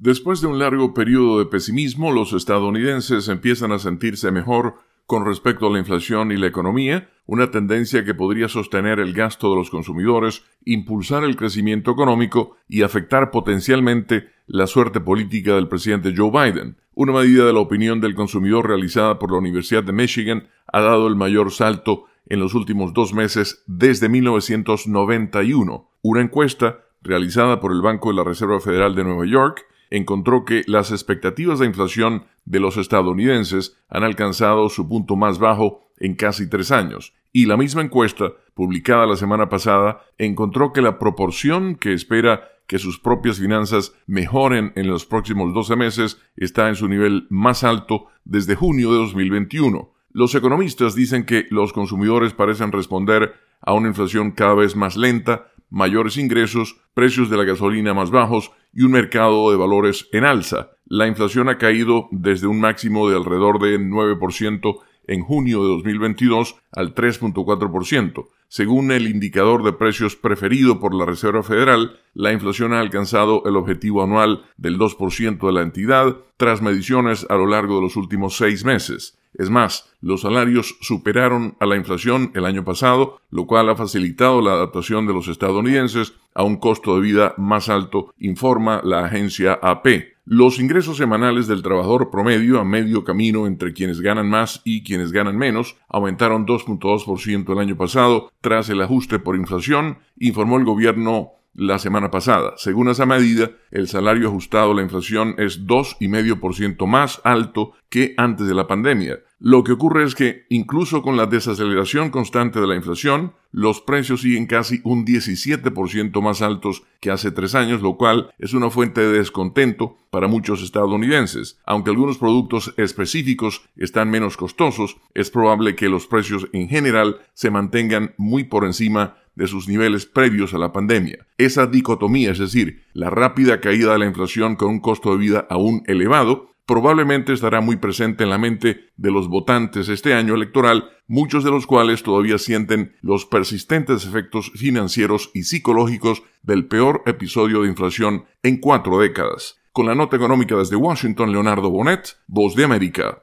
Después de un largo periodo de pesimismo, los estadounidenses empiezan a sentirse mejor con respecto a la inflación y la economía, una tendencia que podría sostener el gasto de los consumidores, impulsar el crecimiento económico y afectar potencialmente la suerte política del presidente Joe Biden. Una medida de la opinión del consumidor realizada por la Universidad de Michigan ha dado el mayor salto en los últimos dos meses desde 1991. Una encuesta realizada por el Banco de la Reserva Federal de Nueva York encontró que las expectativas de inflación de los estadounidenses han alcanzado su punto más bajo en casi tres años, y la misma encuesta, publicada la semana pasada, encontró que la proporción que espera que sus propias finanzas mejoren en los próximos 12 meses está en su nivel más alto desde junio de 2021. Los economistas dicen que los consumidores parecen responder a una inflación cada vez más lenta, mayores ingresos, precios de la gasolina más bajos y un mercado de valores en alza. La inflación ha caído desde un máximo de alrededor de 9% en junio de 2022 al 3.4%. Según el indicador de precios preferido por la Reserva Federal, la inflación ha alcanzado el objetivo anual del 2% de la entidad tras mediciones a lo largo de los últimos seis meses. Es más, los salarios superaron a la inflación el año pasado, lo cual ha facilitado la adaptación de los estadounidenses a un costo de vida más alto, informa la agencia AP. Los ingresos semanales del trabajador promedio a medio camino entre quienes ganan más y quienes ganan menos aumentaron 2.2% el año pasado tras el ajuste por inflación, informó el gobierno la semana pasada. Según esa medida, el salario ajustado a la inflación es 2,5% más alto que antes de la pandemia. Lo que ocurre es que, incluso con la desaceleración constante de la inflación, los precios siguen casi un 17% más altos que hace tres años, lo cual es una fuente de descontento para muchos estadounidenses. Aunque algunos productos específicos están menos costosos, es probable que los precios en general se mantengan muy por encima de sus niveles previos a la pandemia. Esa dicotomía, es decir, la rápida caída de la inflación con un costo de vida aún elevado, probablemente estará muy presente en la mente de los votantes este año electoral, muchos de los cuales todavía sienten los persistentes efectos financieros y psicológicos del peor episodio de inflación en cuatro décadas. Con la nota económica desde Washington, Leonardo Bonet, Voz de América.